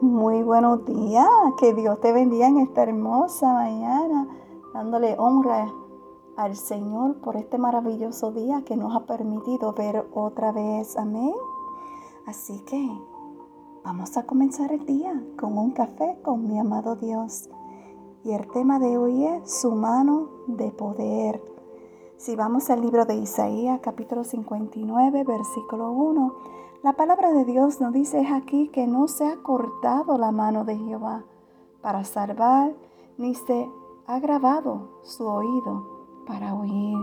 Muy buenos días, que Dios te bendiga en esta hermosa mañana, dándole honra al Señor por este maravilloso día que nos ha permitido ver otra vez. Amén. Así que vamos a comenzar el día con un café con mi amado Dios. Y el tema de hoy es su mano de poder. Si vamos al libro de Isaías capítulo 59, versículo 1, la palabra de Dios nos dice aquí que no se ha cortado la mano de Jehová para salvar, ni se ha grabado su oído para oír.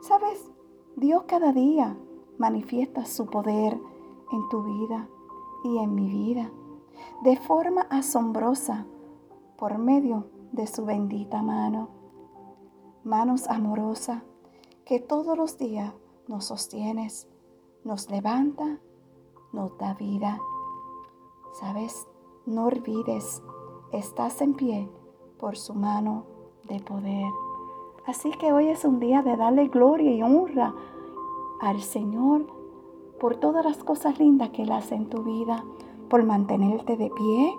¿Sabes? Dios cada día manifiesta su poder en tu vida y en mi vida de forma asombrosa por medio de su bendita mano. Manos amorosas que todos los días nos sostienes nos levanta, nos da vida. ¿Sabes? No olvides, estás en pie por su mano de poder. Así que hoy es un día de darle gloria y honra al Señor por todas las cosas lindas que Él hace en tu vida, por mantenerte de pie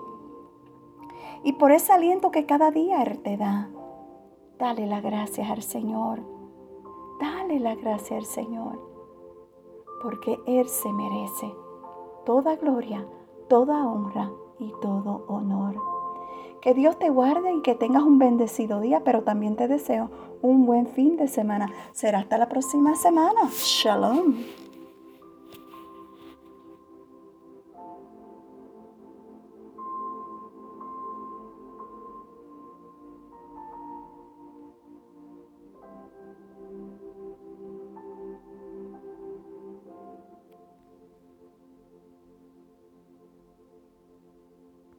y por ese aliento que cada día Él te da. Dale las gracias al Señor. Dale la gracia al Señor porque Él se merece toda gloria, toda honra y todo honor. Que Dios te guarde y que tengas un bendecido día, pero también te deseo un buen fin de semana. Será hasta la próxima semana. Shalom.